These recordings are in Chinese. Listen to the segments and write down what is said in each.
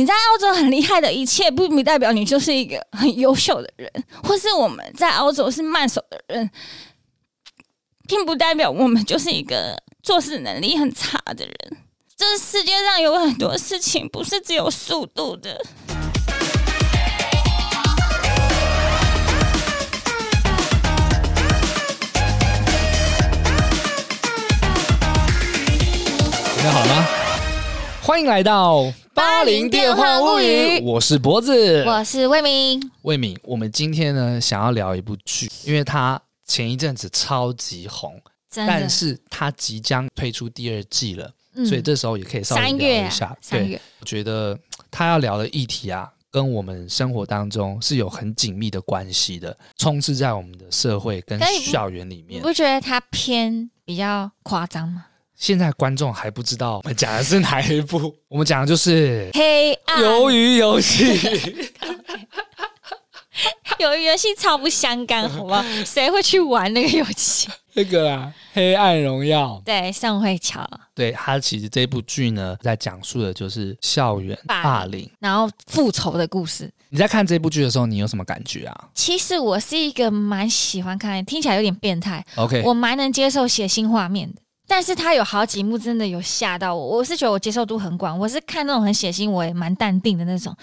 你在澳洲很厉害的一切，并不代表你就是一个很优秀的人，或是我们在澳洲是慢手的人，并不代表我们就是一个做事能力很差的人。这世界上有很多事情不是只有速度的。准备好了吗？欢迎来到八零电话物语，我是脖子，我是魏明。魏明，我们今天呢想要聊一部剧，因为它前一阵子超级红，但是它即将推出第二季了，嗯、所以这时候也可以稍微聊一下。啊、对，月我觉得他要聊的议题啊，跟我们生活当中是有很紧密的关系的，充斥在我们的社会跟校园里面。你不觉得它偏比较夸张吗？现在观众还不知道我们讲的是哪一部，我们讲的就是黑暗鱿鱼游戏。鱿鱼游戏超不相干，好不好？谁会去玩那个游戏？那个啊，黑暗荣耀。对，宋慧乔。对，他其实这部剧呢，在讲述的就是校园霸凌，然后复仇的故事。你在看这部剧的时候，你有什么感觉啊？其实我是一个蛮喜欢看，听起来有点变态。OK，我蛮能接受血腥画面的。但是他有好几幕真的有吓到我，我是觉得我接受度很广，我是看那种很血腥，我也蛮淡定的那种。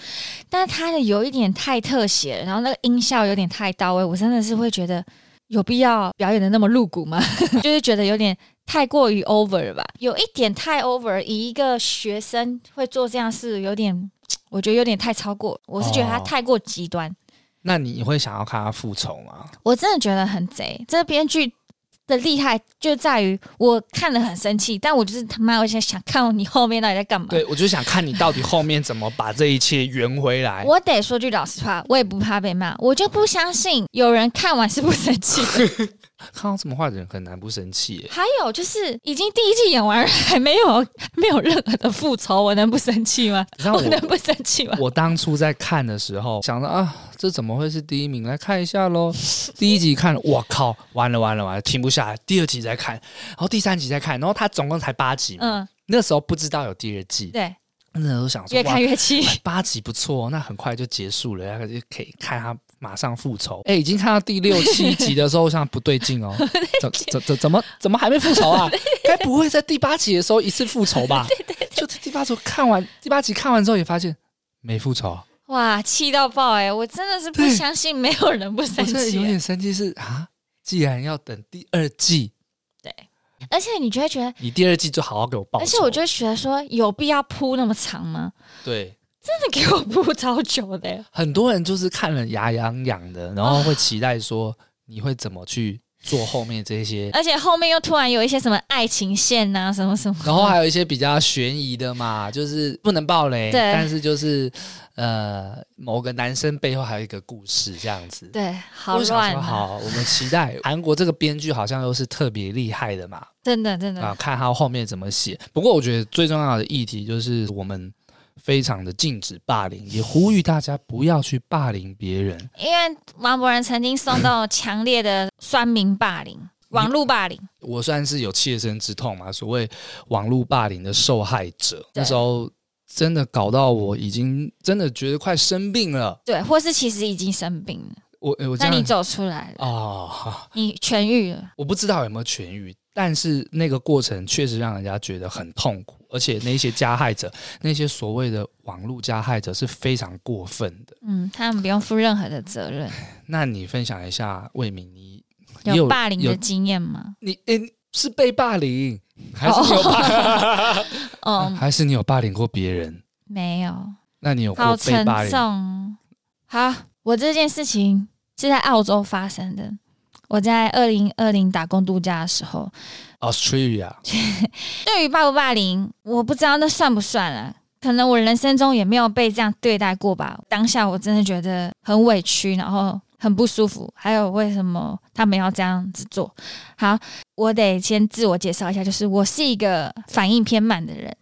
但是他的有一点太特写，然后那个音效有点太到位，我真的是会觉得有必要表演的那么露骨吗？就是觉得有点太过于 over 了吧，有一点太 over。以一个学生会做这样事，有点我觉得有点太超过，我是觉得他太过极端。哦，那你会想要看他复仇吗？我真的觉得很贼，这编剧。的厉害就在于我看了很生气，但我就是他妈，我现在想看你后面到底在干嘛？对，我就想看你到底后面怎么把这一切圆回来。我得说句老实话，我也不怕被骂，我就不相信有人看完是不生气的。看到这么坏的人很难不生气。还有就是，已经第一季演完还没有 没有任何的复仇，我能不生气吗？我，我能不生气吗？我当初在看的时候想着啊，这怎么会是第一名？来看一下喽。第一集看，我靠，完了完了完了，停不下来。第二集再看，然后第三集再看，然后它总共才八集嘛。嗯，那时候不知道有第二季。对。那时候想说，越看越气，八集不错，那很快就结束了，然后就可以看他马上复仇。哎，已经看到第六七集的时候，像不对劲哦，怎怎怎怎么怎么还没复仇啊？该不会在第八集的时候一次复仇吧？对对就第八集看完，第八集看完之后也发现没复仇。哇，气到爆哎！我真的是不相信没有人不生气。我真的有点生气是啊，既然要等第二季，对。而且你就会觉得，你第二季就好好给我报。而且我就觉得说，有必要铺那么长吗？对，真的给我铺超久的。很多人就是看了牙痒痒的，然后会期待说你会怎么去做后面这些。而且后面又突然有一些什么爱情线啊，什么什么。然后还有一些比较悬疑的嘛，就是不能爆雷，对但是就是。呃，某个男生背后还有一个故事，这样子。对，好乱啊。好，我们期待韩国这个编剧好像又是特别厉害的嘛。真的，真的啊，看他后面怎么写。不过，我觉得最重要的议题就是我们非常的禁止霸凌，也呼吁大家不要去霸凌别人。因为王博仁曾经受到强烈的酸民霸凌，网络霸凌。我算是有切身之痛嘛，所谓网络霸凌的受害者，那时候。真的搞到我已经真的觉得快生病了，对，或是其实已经生病了。我我那你走出来了哦，你痊愈了。我不知道有没有痊愈，但是那个过程确实让人家觉得很痛苦，而且那些加害者，那些所谓的网络加害者是非常过分的。嗯，他们不用负任何的责任。那你分享一下魏明，你有霸凌的经验吗？你诶，是被霸凌？还是有霸，哦，还是你有霸凌过别人？没有。那你有过被霸凌？好，我这件事情是在澳洲发生的。我在二零二零打工度假的时候，Australia。对于霸不霸凌，我不知道那算不算了。可能我人生中也没有被这样对待过吧。当下我真的觉得很委屈，然后。很不舒服，还有为什么他们要这样子做？好，我得先自我介绍一下，就是我是一个反应偏慢的人。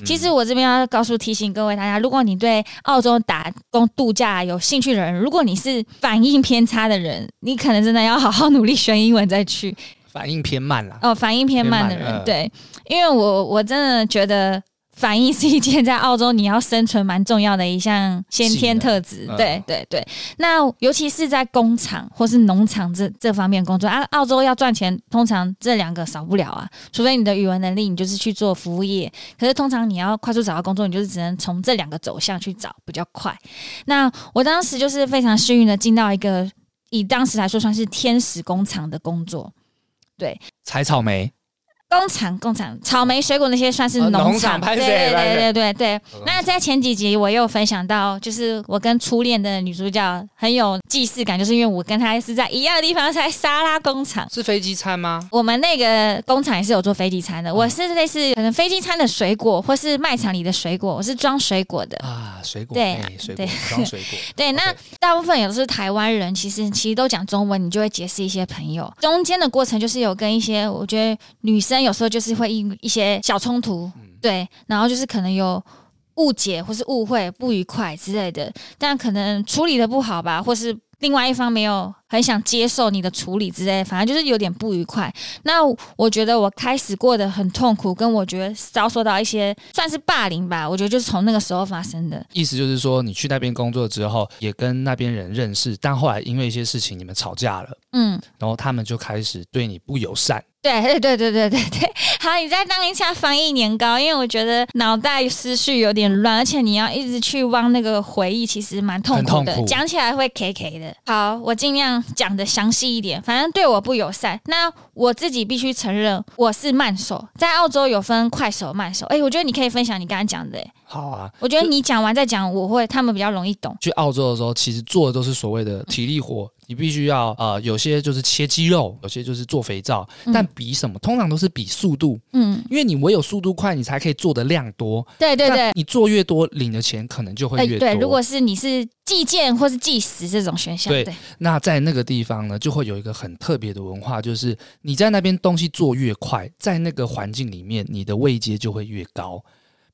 嗯、其实我这边要告诉提醒各位大家，如果你对澳洲打工度假有兴趣的人，如果你是反应偏差的人，你可能真的要好好努力学英文再去。反应偏慢啦。哦，反应偏慢的人，对，因为我我真的觉得反应是一件在澳洲你要生存蛮重要的一项先天特质。对对对，那尤其是在工厂或是农场这这方面工作啊，澳洲要赚钱，通常这两个少不了啊。除非你的语文能力，你就是去做服务业。可是通常你要快速找到工作，你就是只能从这两个走向去找比较快。那我当时就是非常幸运的进到一个以当时来说算是天使工厂的工作，对，采草莓。工厂，工厂，草莓、水果那些算是农场。对对对对对对。那在前几集我又分享到，就是我跟初恋的女主角很有既视感，就是因为我跟她是在一样的地方，在沙拉工厂。是飞机餐吗？我们那个工厂也是有做飞机餐的。我是类似可能飞机餐的水果，或是卖场里的水果，我是装水果的啊，水果对水果装水果。对，那大部分也都是台湾人，其实其实都讲中文，你就会结识一些朋友。中间的过程就是有跟一些我觉得女生。有时候就是会因一些小冲突，对，然后就是可能有误解或是误会、不愉快之类的，但可能处理的不好吧，或是。另外一方没有很想接受你的处理之类，反正就是有点不愉快。那我觉得我开始过得很痛苦，跟我觉得遭受到一些算是霸凌吧。我觉得就是从那个时候发生的。意思就是说，你去那边工作之后，也跟那边人认识，但后来因为一些事情你们吵架了，嗯，然后他们就开始对你不友善。对 对对对对对对。好，你再当一下翻译年糕，因为我觉得脑袋思绪有点乱，而且你要一直去忘那个回忆，其实蛮痛苦的，讲起来会 K K 的。好，我尽量讲的详细一点。反正对我不友善，那我自己必须承认我是慢手。在澳洲有分快手、慢手。哎，我觉得你可以分享你刚刚讲的。好啊，我觉得你讲完再讲，我会他们比较容易懂。去澳洲的时候，其实做的都是所谓的体力活。你必须要呃，有些就是切鸡肉，有些就是做肥皂，嗯、但比什么？通常都是比速度。嗯，因为你唯有速度快，你才可以做的量多。对对对，你做越多，领的钱可能就会越多。对，如果是你是计件或是计时这种选项，对，对那在那个地方呢，就会有一个很特别的文化，就是你在那边东西做越快，在那个环境里面，你的位阶就会越高，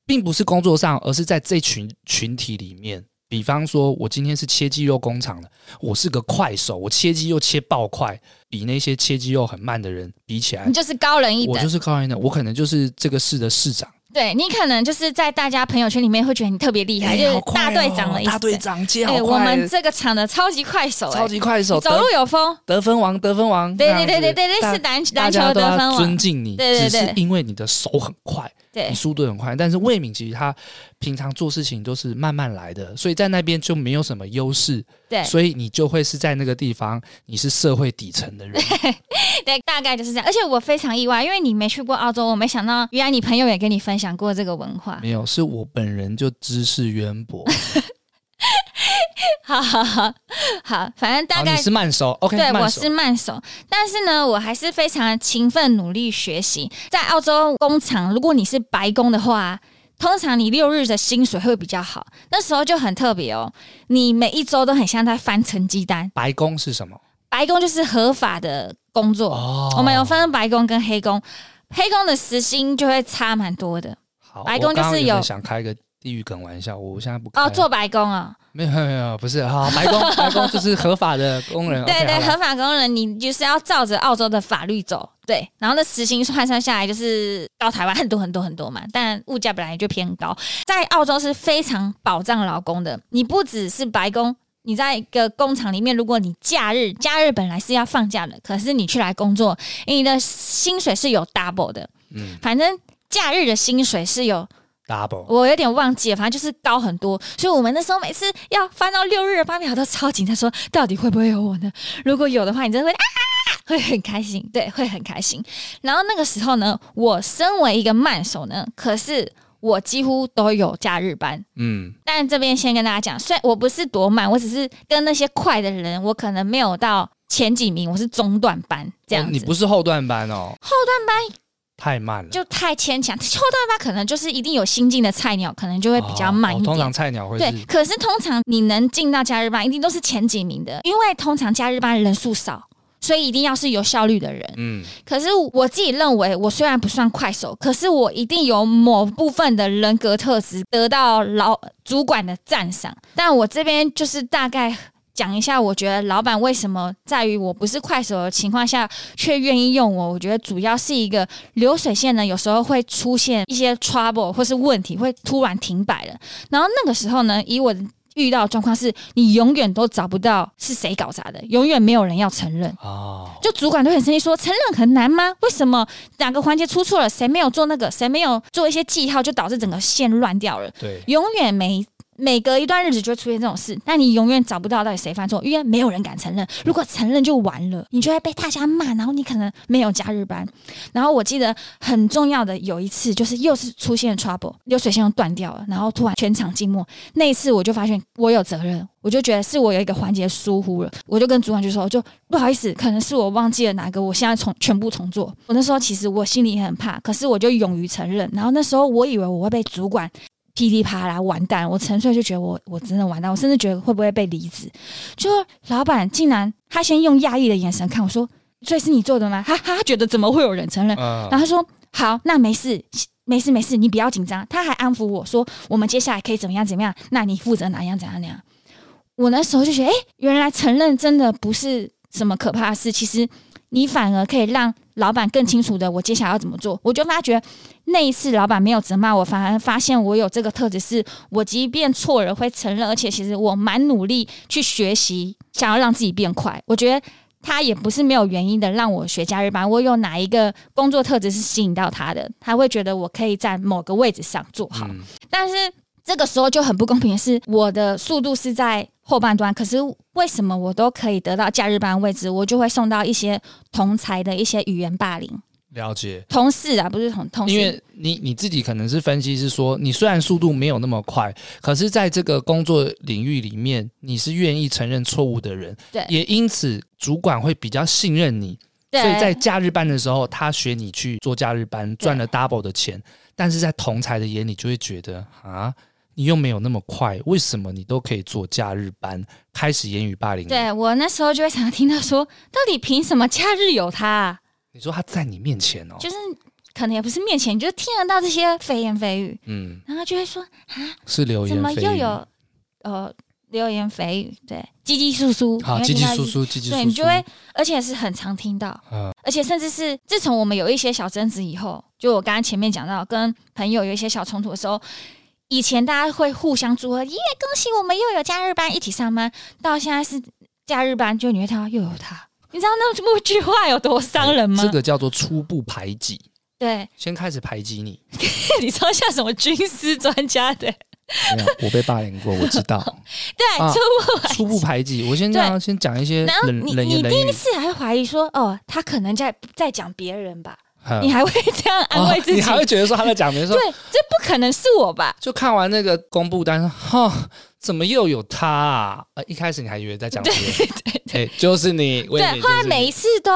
并不是工作上，而是在这群群体里面。比方说，我今天是切鸡肉工厂的，我是个快手，我切鸡肉切爆快，比那些切鸡肉很慢的人比起来，你就是高人一等。我就是高人一等，我可能就是这个市的市长。对，你可能就是在大家朋友圈里面会觉得你特别厉害，就是大队长的意思。大队长，接好！欸、我们这个厂的超级快手，超级快手，走路有风，得分王，得分王。对对对对对，类似篮篮球得分王，尊敬你，对对对，只是因为你的手很快。对，你速度很快，但是魏敏其实他平常做事情都是慢慢来的，所以在那边就没有什么优势。对，所以你就会是在那个地方，你是社会底层的人。对，对，大概就是这样。而且我非常意外，因为你没去过澳洲，我没想到原来你朋友也跟你分享过这个文化。没有，是我本人就知识渊博。好好好，好，反正大概你是慢手，OK，对，我是慢手，但是呢，我还是非常勤奋努力学习。在澳洲工厂，如果你是白工的话，通常你六日的薪水会比较好。那时候就很特别哦，你每一周都很像在翻成绩单。白工是什么？白工就是合法的工作。哦，我们有分白工跟黑工，黑工的时薪就会差蛮多的。好，白工就是有想开个地狱梗玩笑，我现在不开哦，做白工啊。没有没有，不是好 白工，白工就是合法的工人。对对，okay, 合法工人，你就是要照着澳洲的法律走。对，然后那时薪换算下来就是到台湾很多很多很多嘛，但物价本来就偏高，在澳洲是非常保障劳工的。你不只是白工，你在一个工厂里面，如果你假日假日本来是要放假的，可是你去来工作，你的薪水是有 double 的。嗯，反正假日的薪水是有。Double. 我有点忘记了，反正就是高很多，所以我们那时候每次要翻到六日八秒都超紧张，说到底会不会有我呢？如果有的话，你真的会啊，会很开心，对，会很开心。然后那个时候呢，我身为一个慢手呢，可是我几乎都有假日班，嗯。但这边先跟大家讲，虽然我不是多慢，我只是跟那些快的人，我可能没有到前几名，我是中段班这样子。哦，你不是后段班哦，后段班。太慢了，就太牵强。后段班可能就是一定有新进的菜鸟，可能就会比较慢一点。哦哦、通常菜鸟会对，可是通常你能进到假日班，一定都是前几名的，因为通常假日班人数少，所以一定要是有效率的人。嗯，可是我自己认为，我虽然不算快手，可是我一定有某部分的人格特质得到老主管的赞赏。但我这边就是大概讲一下，我觉得老板为什么在于我不是快手的情况下却愿意用我？我觉得主要是一个流水线呢，有时候会出现一些 trouble 或是问题，会突然停摆了。然后那个时候呢，以我的遇到状况是，你永远都找不到是谁搞砸的，永远没有人要承认。哦，就主管都很生气，说承认很难吗？为什么哪个环节出错了？谁没有做那个？谁没有做一些记号，就导致整个线乱掉了？对，永远没。每隔一段日子就会出现这种事，但你永远找不到到底谁犯错，因为没有人敢承认。如果承认就完了，你就会被大家骂，然后你可能没有假日班。然后我记得很重要的有一次，就是又是出现 trouble，流水线又断掉了，然后突然全场静默。那一次我就发现我有责任，我就觉得是我有一个环节疏忽了，我就跟主管就说，就不好意思，可能是我忘记了哪个，我现在重全部重做。我那时候其实我心里也很怕，可是我就勇于承认。然后那时候我以为我会被主管。噼里啪啦，完蛋！我纯粹就觉得我我真的完蛋，我甚至觉得会不会被离职？就老板竟然他先用讶异的眼神看我说：“所以是你做的吗？”他他觉得怎么会有人承认？然后他说：“好，那没事，没事，没事，你不要紧张。”他还安抚我说：“我们接下来可以怎么样？怎么样？那你负责哪样？怎样？怎样？”我那时候就觉得，哎，原来承认真的不是什么可怕的事，其实。你反而可以让老板更清楚的，我接下来要怎么做。我就发觉那一次老板没有责骂我，反而发现我有这个特质，是我即便错了会承认，而且其实我蛮努力去学习，想要让自己变快。我觉得他也不是没有原因的让我学假日班。我有哪一个工作特质是吸引到他的？他会觉得我可以在某个位置上做好，但是。这个时候就很不公平的是，我的速度是在后半段，可是为什么我都可以得到假日班位置，我就会送到一些同才的一些语言霸凌？了解，同事啊，不是同同事。因为你你自己可能是分析是说，你虽然速度没有那么快，可是在这个工作领域里面，你是愿意承认错误的人，对，也因此主管会比较信任你，对，所以在假日班的时候，他学你去做假日班，赚了 double 的钱，但是在同才的眼里就会觉得啊。你又没有那么快，为什么你都可以做假日班？开始言语霸凌。对，我那时候就会常常听到说，到底凭什么假日有他啊？你说他在你面前哦，就是可能也不是面前，你就是听得到这些蜚言蜚语，嗯，然后就会说啊，是流言，怎么又有呃流言蜚语？对，叽叽簌簌，好，叽叽簌簌，叽叽簌簌，对，你就会，而且是很常听到，嗯，而且甚至是自从我们有一些小争执以后，就我刚刚前面讲到跟朋友有一些小冲突的时候。以前大家会互相祝贺，耶！恭喜我们又有假日班一起上班。到现在是假日班，就你会听到又有他。你知道那这么句话有多伤人吗？这个叫做初步排挤。对，先开始排挤你。你知道像什么军师专家的？没有，我被霸凌过，我知道。对，初步初步排挤。我先这样，先讲一些冷冷言冷语。你第一次还会怀疑说，哦，他可能在在讲别人吧？你还会这样安慰自己？哦、你还会觉得说他在讲没错？对，这不可能是我吧？就看完那个公布单，说哈，怎么又有他啊？呃，一开始你还以为在讲别人，对对对、欸，就是你。对，后来每一次都。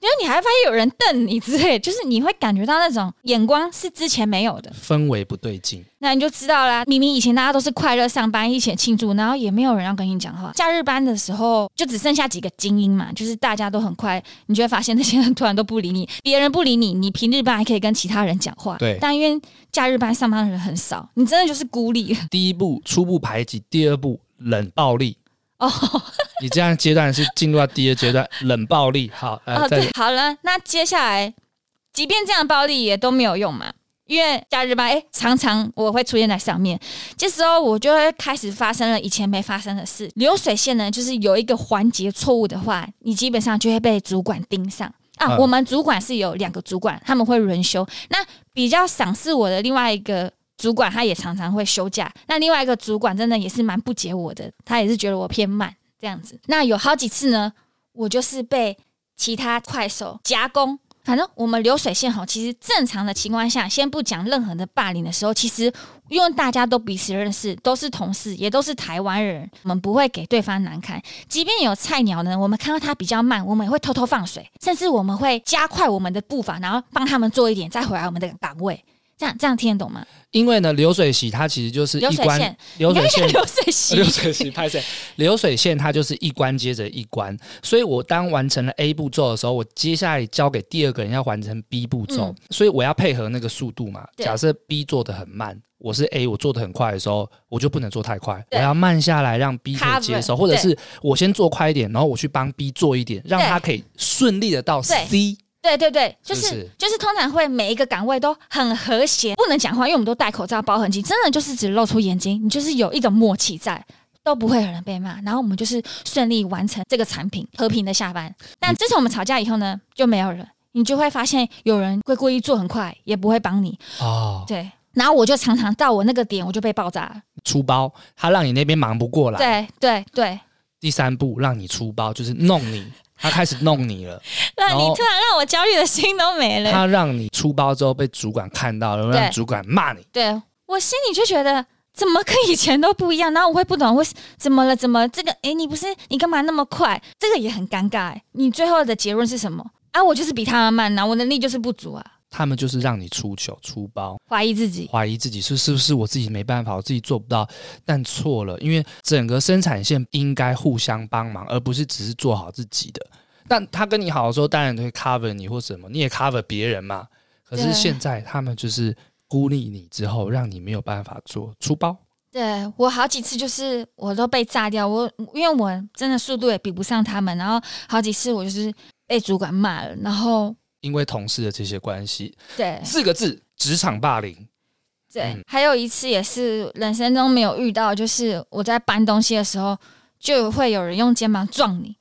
因为你还发现有人瞪你之类，就是你会感觉到那种眼光是之前没有的氛围不对劲，那你就知道啦。明明以前大家都是快乐上班，一起庆祝，然后也没有人要跟你讲话。假日班的时候，就只剩下几个精英嘛，就是大家都很快，你就会发现那些人突然都不理你，别人不理你，你平日班还可以跟其他人讲话。对，但因为假日班上班的人很少，你真的就是孤立。第一步初步排挤，第二步冷暴力。哦，你这样阶段是进入到第二阶段，冷暴力。好，呃、哦，对，好了，那接下来，即便这样暴力也都没有用嘛，因为假日班，哎，常常我会出现在上面，这时候我就会开始发生了以前没发生的事。流水线呢，就是有一个环节错误的话，你基本上就会被主管盯上啊。嗯、我们主管是有两个主管，他们会轮休。那比较赏识我的另外一个。主管他也常常会休假，那另外一个主管真的也是蛮不解我的，他也是觉得我偏慢这样子。那有好几次呢，我就是被其他快手夹攻。反正我们流水线哈，其实正常的情况下，先不讲任何的霸凌的时候，其实因为大家都彼此认识，都是同事，也都是台湾人，我们不会给对方难堪。即便有菜鸟呢，我们看到他比较慢，我们也会偷偷放水，甚至我们会加快我们的步伐，然后帮他们做一点，再回来我们的岗位。这样这样听得懂吗？因为呢，流水席它其实就是一关流水线，流水席，流水席拍摄。流水线，它就是一关接着一关。所以我当完成了 A 步骤的时候，我接下来交给第二个人要完成 B 步骤，嗯、所以我要配合那个速度嘛。假设 B 做的很慢，我是 A，我做的很快的时候，我就不能做太快，我要慢下来，让 B 可以接受，或者是我先做快一点，然后我去帮 B 做一点，让他可以顺利的到 C。对对对，就是，就是通常会每一个岗位都很和谐，不能讲话，因为我们都戴口罩、包痕巾，真的就是只露出眼睛，你就是有一种默契在，都不会有人被骂，然后我们就是顺利完成这个产品，和平的下班。但自从我们吵架以后呢，就没有人，你就会发现有人会故意做很快，也不会帮你哦。对，然后我就常常到我那个点，我就被爆炸了。出包，他让你那边忙不过来。对对对。第三步让你出包，就是弄你。他开始弄你了，那你突然让我焦虑的心都没了。他让你出包之后被主管看到了，让主管骂你。对，我心里就觉得怎么跟以前都不一样，然后我会不懂会怎么了？怎么这个？哎，你不是你干嘛那么快？这个也很尴尬。你最后的结论是什么？啊，我就是比他们慢啊，我能力就是不足啊。他们就是让你出糗、出包，怀疑自己，怀疑自己是是不是我自己没办法，我自己做不到，但错了，因为整个生产线应该互相帮忙，而不是只是做好自己的。但他跟你好的时候，当然会 cover 你或什么，你也 cover 别人嘛。可是现在他们就是孤立你之后，让你没有办法做出包。对，我好几次就是我都被炸掉，我因为我真的速度也比不上他们，然后好几次我就是被主管骂了，然后因为同事的这些关系，对，四个字，职场霸凌。对，嗯、还有一次也是人生中没有遇到，就是我在搬东西的时候，就会有人用肩膀撞你。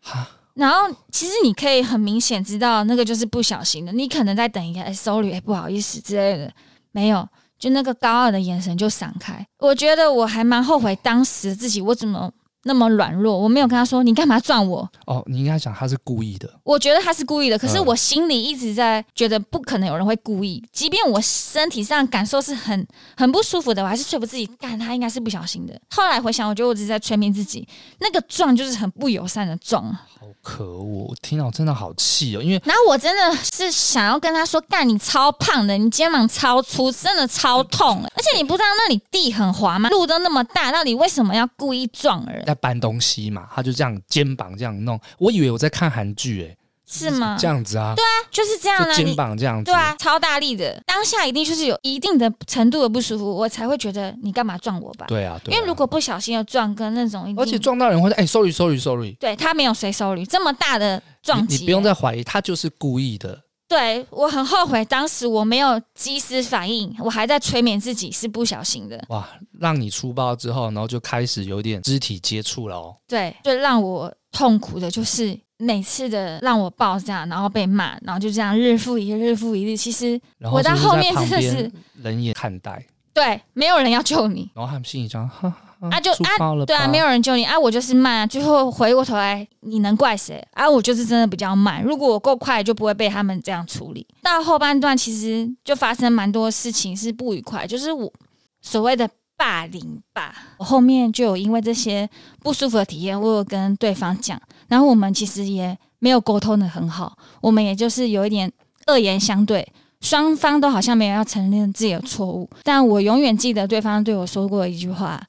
哈。然后，其实你可以很明显知道，那个就是不小心的。你可能在等一个哎，sorry，哎，不好意思之类的，没有，就那个高傲的眼神就闪开。我觉得我还蛮后悔当时自己，我怎么？那么软弱，我没有跟他说，你干嘛撞我？哦，你应该讲他是故意的。我觉得他是故意的，可是我心里一直在觉得不可能有人会故意。即便我身体上感受是很很不舒服的，我还是说服自己，干他应该是不小心的。后来回想，我觉得我只是在催眠自己，那个撞就是很不友善的撞。好可恶！我听到真的好气哦，因为然后我真的是想要跟他说，干你超胖的，你肩膀超粗，真的超痛。而且你不知道那里地很滑吗？路都那么大，到底为什么要故意撞人？在搬东西嘛，他就这样肩膀这样弄，我以为我在看韩剧诶，是吗？这样子啊？对啊，就是这样啊，肩膀这样子，对啊，超大力的，当下一定就是有一定的程度的不舒服，我才会觉得你干嘛撞我吧？对啊，对啊，因为如果不小心要撞，跟那种而且撞到人会哎，sorry sorry sorry，对他没有谁 sorry，这么大的撞击，你不用再怀疑，他就是故意的。对，我很后悔，当时我没有及时反应，我还在催眠自己是不小心的。哇，让你出包之后，然后就开始有点肢体接触了哦。对，最让我痛苦的就是每次的让我爆炸，然后被骂，然后就这样日复一日，日复一日。其实我到后面真的是冷眼看待，对，没有人要救你，然后他们心里这样哈。啊就啊，对啊，没有人救你啊，我就是慢啊。最后回过头来，你能怪谁啊？我就是真的比较慢。如果我够快，就不会被他们这样处理。到后半段，其实就发生蛮多事情是不愉快，就是我所谓的霸凌吧。我后面就有因为这些不舒服的体验，我有跟对方讲，然后我们其实也没有沟通的很好，我们也就是有一点恶言相对，双方都好像没有要承认自己的错误。但我永远记得对方对我说过一句话。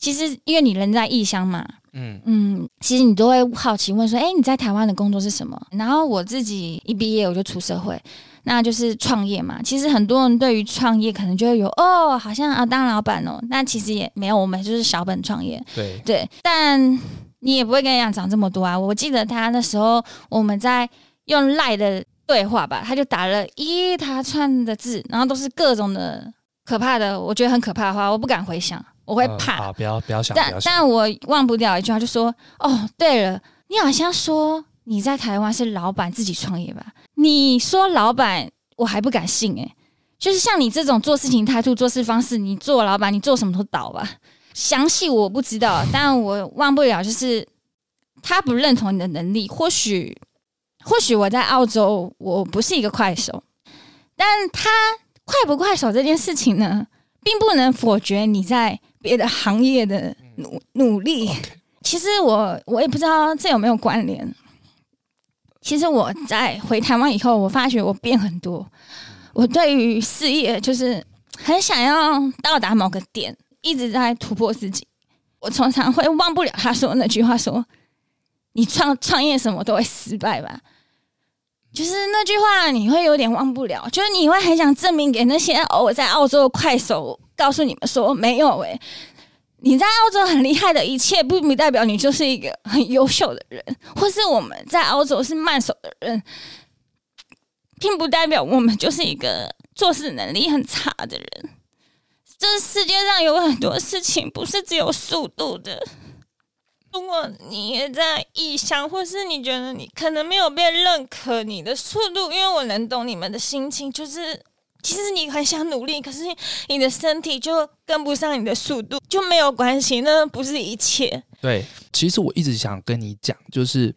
其实，因为你人在异乡嘛，嗯嗯，其实你都会好奇问说：“哎，你在台湾的工作是什么？”然后我自己一毕业我就出社会，那就是创业嘛。其实很多人对于创业可能就会有哦，好像啊当老板哦，那其实也没有，我们就是小本创业。对对，但你也不会跟人家讲这么多啊。我记得他那时候我们在用赖的对话吧，他就打了一大串的字，然后都是各种的可怕的，我觉得很可怕的话，我不敢回想。我会怕，不要不要想。但但我忘不掉一句话，就说：哦，对了，你好像说你在台湾是老板自己创业吧？你说老板，我还不敢信诶。就是像你这种做事情态度、做事方式，你做老板，你做什么都倒吧。详细我不知道，但我忘不了，就是他不认同你的能力。或许或许我在澳洲，我不是一个快手，但他快不快手这件事情呢，并不能否决你在。别的行业的努努力，其实我我也不知道这有没有关联。其实我在回台湾以后，我发觉我变很多。我对于事业就是很想要到达某个点，一直在突破自己。我常常会忘不了他说那句话：说你创创业什么都会失败吧。就是那句话，你会有点忘不了，就是你会很想证明给那些哦，我在澳洲快手，告诉你们说没有诶、你在澳洲很厉害的一切，并不代表你就是一个很优秀的人，或是我们在澳洲是慢手的人，并不代表我们就是一个做事能力很差的人。这世界上有很多事情不是只有速度的。如果你也在异乡，或是你觉得你可能没有被认可你的速度，因为我能懂你们的心情，就是其实你很想努力，可是你的身体就跟不上你的速度，就没有关系，那不是一切。对，其实我一直想跟你讲，就是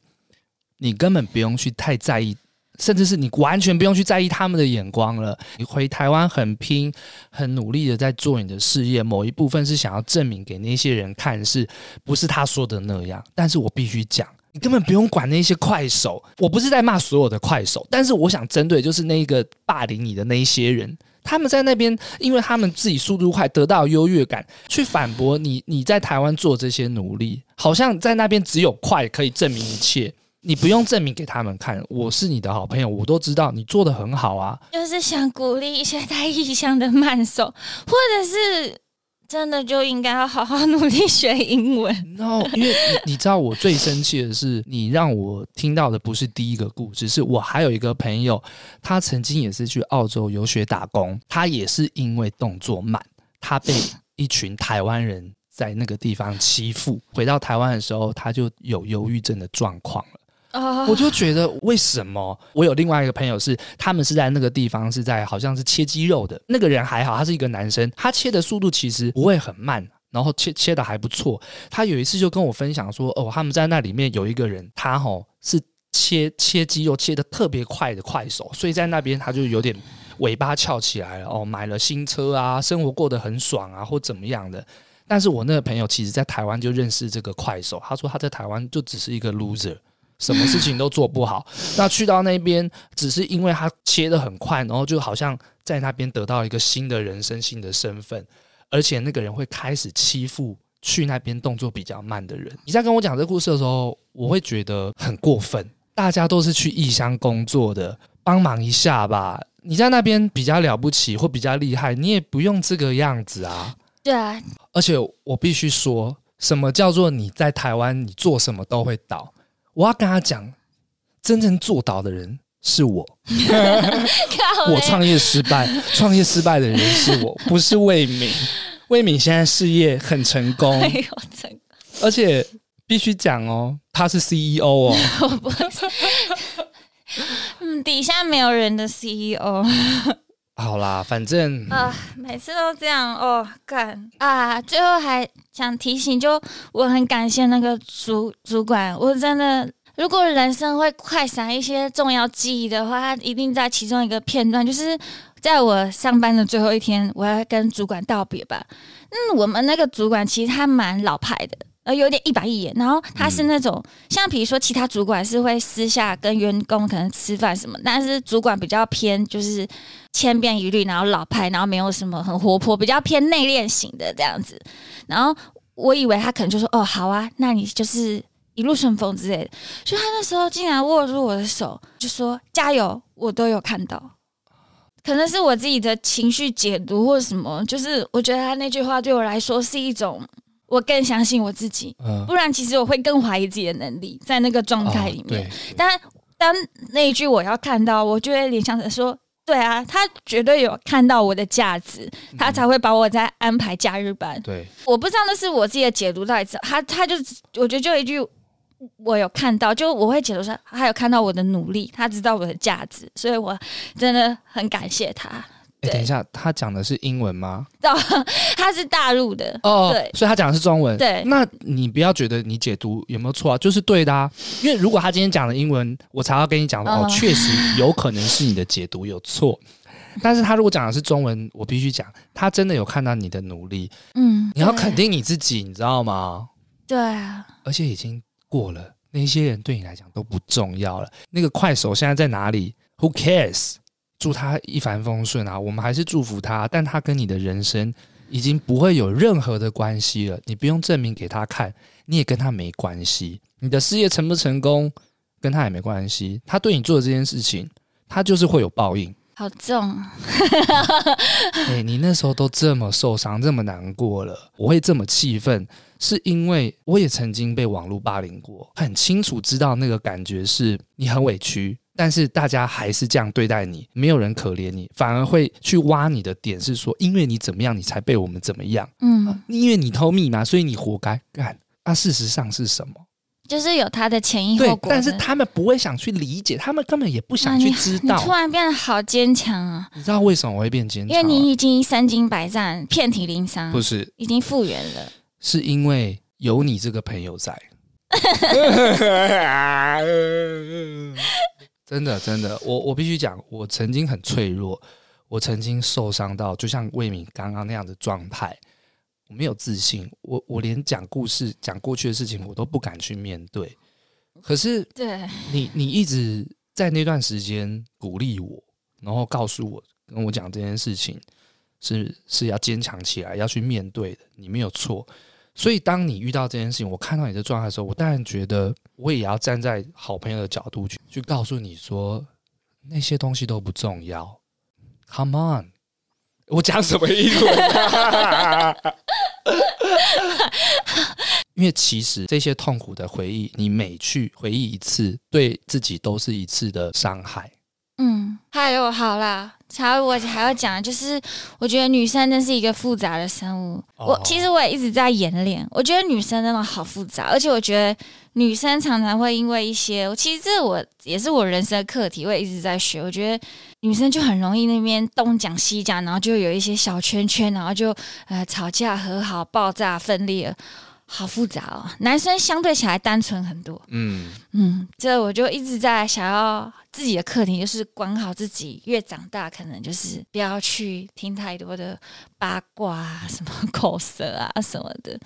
你根本不用去太在意。甚至是你完全不用去在意他们的眼光了。你回台湾很拼、很努力的在做你的事业，某一部分是想要证明给那些人看，是不是他说的那样？但是我必须讲，你根本不用管那些快手。我不是在骂所有的快手，但是我想针对就是那个霸凌你的那一些人，他们在那边，因为他们自己速度快，得到优越感，去反驳你。你在台湾做这些努力，好像在那边只有快可以证明一切。你不用证明给他们看，我是你的好朋友，我都知道你做得很好啊。就是想鼓励一些在异乡的慢手，或者是真的就应该要好好努力学英文。然后，因为你，你知道，我最生气的是，你让我听到的不是第一个故事，是我还有一个朋友，他曾经也是去澳洲游学打工，他也是因为动作慢，他被一群台湾人在那个地方欺负，回到台湾的时候，他就有忧郁症的状况了。我就觉得为什么？我有另外一个朋友是，他们是在那个地方是在好像是切鸡肉的那个人还好，他是一个男生，他切的速度其实不会很慢，然后切切的还不错。他有一次就跟我分享说，哦，他们在那里面有一个人，他吼是切切鸡肉切的特别快的快手，所以在那边他就有点尾巴翘起来了。哦，买了新车啊，生活过得很爽啊，或怎么样的。但是我那个朋友其实在台湾就认识这个快手，他说他在台湾就只是一个 loser。什么事情都做不好，那去到那边只是因为他切的很快，然后就好像在那边得到一个新的人生、新的身份，而且那个人会开始欺负去那边动作比较慢的人。你在跟我讲这个故事的时候，我会觉得很过分。大家都是去异乡工作的，帮忙一下吧。你在那边比较了不起或比较厉害，你也不用这个样子啊。对啊，而且我必须说，什么叫做你在台湾，你做什么都会倒。我要跟他讲，真正做到的人是我。我创业失败，创业失败的人是我，不是魏敏。魏敏现在事业很成功，而且必须讲哦，他是 CEO 哦。我不底下没有人的 CEO。好啦，反正啊，每次都这样哦，干啊！最后还想提醒，就我很感谢那个主主管，我真的，如果人生会快闪一些重要记忆的话，他一定在其中一个片段，就是在我上班的最后一天，我要跟主管道别吧。嗯，我们那个主管其实他蛮老派的。呃，有点一板一眼，然后他是那种、嗯、像比如说其他主管是会私下跟员工可能吃饭什么，但是主管比较偏就是千篇一律，然后老派，然后没有什么很活泼，比较偏内敛型的这样子。然后我以为他可能就说哦好啊，那你就是一路顺风之类的。所以他那时候竟然握住我的手，就说加油，我都有看到。可能是我自己的情绪解读或什么，就是我觉得他那句话对我来说是一种。我更相信我自己，不然其实我会更怀疑自己的能力，在那个状态里面。但当那一句我要看到，我就会联想着说：对啊，他绝对有看到我的价值，他才会把我再安排假日班。对，我不知道那是我自己的解读到底是他，他就我觉得就一句我有看到，就我会解读说他有看到我的努力，他知道我的价值，所以我真的很感谢他。哎，等一下，他讲的是英文吗？他是大陆的哦，对，所以他讲的是中文。对，那你不要觉得你解读有没有错啊？就是对的啊，因为如果他今天讲的英文，我才要跟你讲哦，确实有可能是你的解读有错。但是他如果讲的是中文，我必须讲，他真的有看到你的努力。嗯，你要肯定你自己，你知道吗？对啊，而且已经过了，那些人对你来讲都不重要了。那个快手现在在哪里？Who cares？祝他一帆风顺啊！我们还是祝福他，但他跟你的人生已经不会有任何的关系了。你不用证明给他看，你也跟他没关系。你的事业成不成功，跟他也没关系。他对你做的这件事情，他就是会有报应。好重。哎、欸，你那时候都这么受伤，这么难过了，我会这么气愤，是因为我也曾经被网络霸凌过，很清楚知道那个感觉是你很委屈。但是大家还是这样对待你，没有人可怜你，反而会去挖你的点，是说因为你怎么样，你才被我们怎么样？嗯，啊、因为你偷密码，所以你活该干。那、啊、事实上是什么？就是有他的前因后果。但是他们不会想去理解，他们根本也不想去知道。啊、你，突然变得好坚强啊！你知道为什么我会变坚强？因为你已经身经百战，遍体鳞伤。不是，已经复原了。是因为有你这个朋友在。真的，真的，我我必须讲，我曾经很脆弱，我曾经受伤到，就像魏敏刚刚那样的状态，我没有自信，我我连讲故事、讲过去的事情，我都不敢去面对。可是，对你，你一直在那段时间鼓励我，然后告诉我，跟我讲这件事情是是要坚强起来，要去面对的，你没有错。所以，当你遇到这件事情，我看到你的状态的时候，我当然觉得我也要站在好朋友的角度去去告诉你说，那些东西都不重要。Come on，我讲什么意思？因为其实这些痛苦的回忆，你每去回忆一次，对自己都是一次的伤害。嗯，还有好啦。还有我还要讲，就是我觉得女生真是一个复杂的生物。我其实我也一直在演练，我觉得女生真的好复杂，而且我觉得女生常常会因为一些，其实这我也是我人生的课题，我也一直在学。我觉得女生就很容易那边东讲西讲，然后就有一些小圈圈，然后就呃吵架、和好、爆炸、分裂。好复杂哦，男生相对起来单纯很多。嗯嗯，这我就一直在想要自己的课题，就是管好自己。越长大，可能就是不要去听太多的八卦啊，什么口舌啊什么的。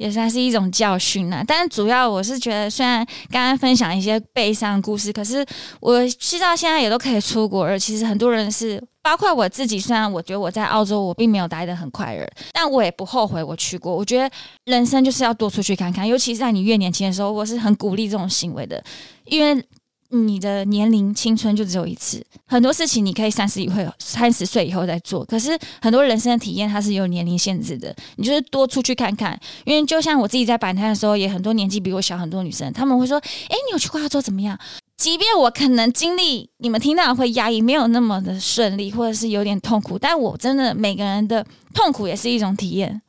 也算是一种教训啦，但是主要我是觉得，虽然刚刚分享一些悲伤故事，可是我知道现在也都可以出国了。其实很多人是，包括我自己，虽然我觉得我在澳洲我并没有待得很快乐，但我也不后悔我去过。我觉得人生就是要多出去看看，尤其是在你越年轻的时候，我是很鼓励这种行为的，因为。你的年龄青春就只有一次，很多事情你可以三十以后、三十岁以后再做。可是很多人生的体验它是有年龄限制的，你就是多出去看看。因为就像我自己在摆摊的时候，也很多年纪比我小很多女生，他们会说：“哎，你有去过澳洲怎么样？”即便我可能经历你们听到会压抑，没有那么的顺利，或者是有点痛苦，但我真的每个人的痛苦也是一种体验。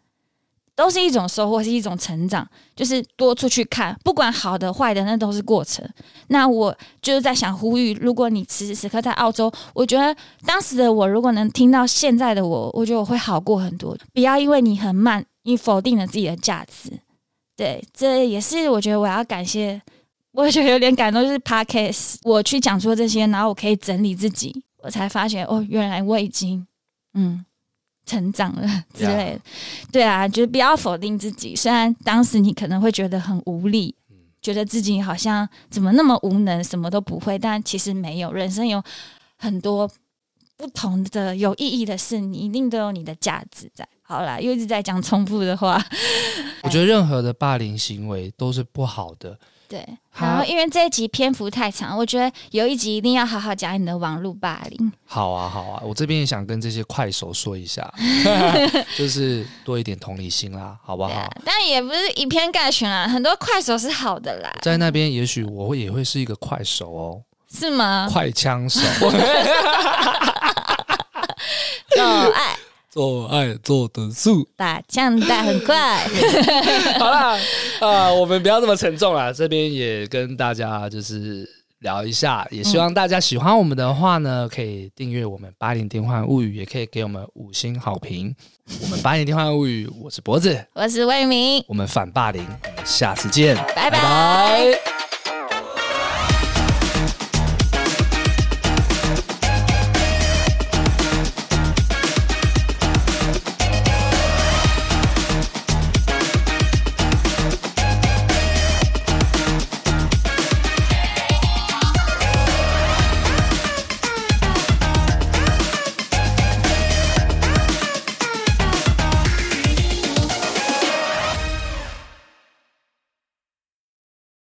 都是一种收获，是一种成长，就是多出去看，不管好的坏的，那都是过程。那我就是在想呼吁，如果你此时此刻在澳洲，我觉得当时的我，如果能听到现在的我，我觉得我会好过很多。不要因为你很慢，你否定了自己的价值。对，这也是我觉得我要感谢，我觉得有点感动，就是 Podcast，我去讲出这些，然后我可以整理自己，我才发现哦，原来我已经嗯。成长了之类的，对啊，就是不要否定自己。虽然当时你可能会觉得很无力，觉得自己好像怎么那么无能，什么都不会，但其实没有。人生有很多不同的有意义的事，你一定都有你的价值在。好啦，又一直在讲重复的话。我觉得任何的霸凌行为都是不好的。对，然后因为这一集篇幅太长，我觉得有一集一定要好好讲你的网络霸凌。好啊，好啊，我这边也想跟这些快手说一下，就是多一点同理心啦，好不好？啊、但也不是以偏概全啦，很多快手是好的啦。在那边，也许我会也会是一个快手哦，是吗？快枪手。做爱做得素，打枪打很快。好啦，啊，我们不要这么沉重啦。这边也跟大家就是聊一下，也希望大家喜欢我们的话呢，可以订阅我们八零电幻物语，也可以给我们五星好评。我们八零电幻物语，我是脖子，我是魏明，我们反霸凌，我们下次见，拜拜。拜拜。